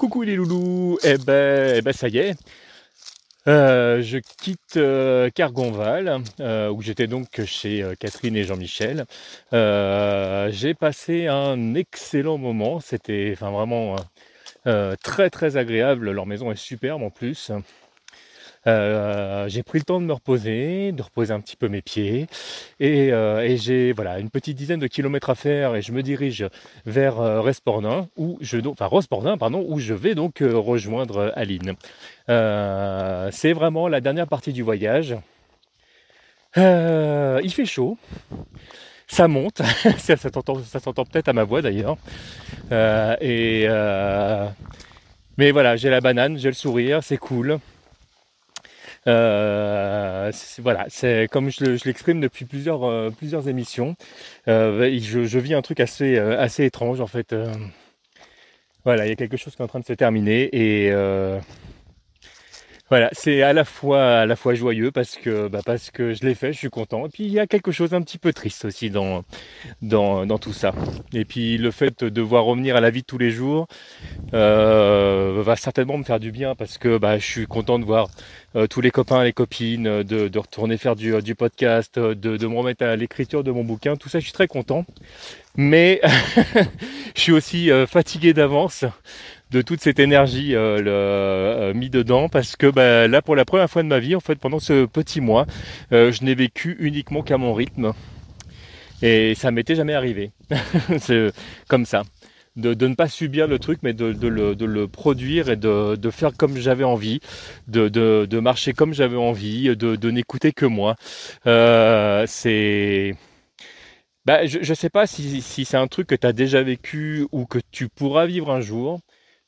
Coucou les loulous, eh ben, eh ben ça y est, euh, je quitte euh, Cargonval, euh, où j'étais donc chez Catherine et Jean-Michel. J'ai passé un excellent moment, c'était vraiment très très agréable, leur maison est superbe en plus. Euh, j'ai pris le temps de me reposer, de reposer un petit peu mes pieds, et, euh, j'ai voilà une petite dizaine de kilomètres à faire, et je me dirige vers euh, Respornin, où je vais donc rejoindre Aline. C'est vraiment la dernière partie du voyage. il fait chaud, ça monte, ça, s'entend peut-être à ma voix d'ailleurs. mais voilà, j'ai la banane, j'ai le sourire, c'est cool. Euh, voilà, c'est comme je, l'exprime depuis plusieurs, euh, émissions. Euh, je, vis un truc assez, étrange en fait. voilà, il y a quelque chose qui est en train de se terminer et voilà, c'est à la fois joyeux parce que bah parce que je l'ai fait, je suis content. Et puis il y a quelque chose un petit peu triste aussi dans tout ça. Et puis le fait de devoir revenir à la vie de tous les jours va certainement me faire du bien parce que bah, je suis content de voir euh, tous les copains, les copines, de, de retourner faire du, du podcast, de, de me remettre à l'écriture de mon bouquin. Tout ça, je suis très content. Mais je suis aussi euh, fatigué d'avance de toute cette énergie euh, le, euh, mis dedans parce que bah, là pour la première fois de ma vie en fait pendant ce petit mois euh, je n'ai vécu uniquement qu'à mon rythme et ça m'était jamais arrivé c'est comme ça de, de, ne pas subir le truc mais de, de, le, de le, produire et de, faire comme j'avais envie de, marcher comme j'avais envie de, n'écouter que moi c'est bah, je ne sais pas si, si c'est un truc que tu as déjà vécu ou que tu pourras vivre un jour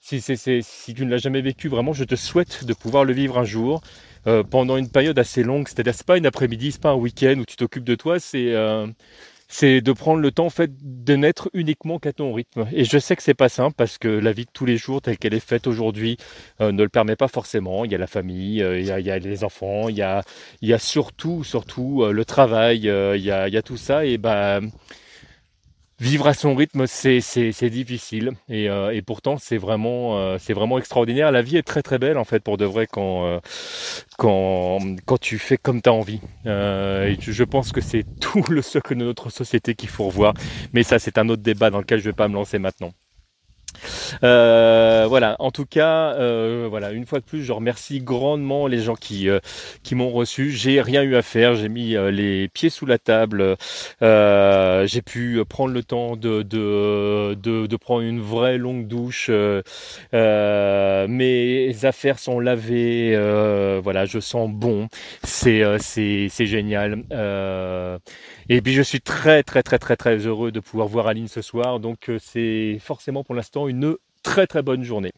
si, si tu ne l'as jamais vécu, vraiment, je te souhaite de pouvoir le vivre un jour. Euh, pendant une période assez longue, c'est-à-dire c'est pas une après-midi, c'est pas un week-end où tu t'occupes de toi, c'est euh, c'est de prendre le temps en fait de n'être uniquement qu'à ton rythme. Et je sais que c'est pas simple parce que la vie de tous les jours telle qu'elle est faite aujourd'hui euh, ne le permet pas forcément. Il y a la famille, il, y a, il, y a, les enfants, il y a il y a surtout surtout le travail, il y a il y a tout ça et ben vivre à son rythme, c'est difficile. Et, euh, et pourtant, c'est vraiment, euh, vraiment extraordinaire. La vie est très très belle en fait pour de vrai quand, euh, quand, quand tu fais comme tu as envie. et je pense que c'est tout le socle de notre société qu'il faut revoir. Mais ça, c'est un autre débat dans lequel je ne vais pas me lancer maintenant. Euh, voilà, en tout cas, euh, voilà, une fois de plus, je remercie grandement les gens qui euh, qui m'ont reçu. J'ai rien eu à faire, j'ai mis les pieds sous la table, j'ai pu prendre le temps de de, de, prendre une vraie longue douche. mes affaires sont lavées, voilà, je sens bon, c'est c'est génial. et puis je suis très très très très très heureux de pouvoir voir Aline ce soir. Donc c'est forcément pour l'instant une très très bonne journée.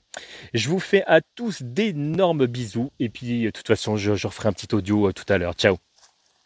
Je vous fais à tous d'énormes bisous et puis de toute façon je, je referai un petit audio euh, tout à l'heure. Ciao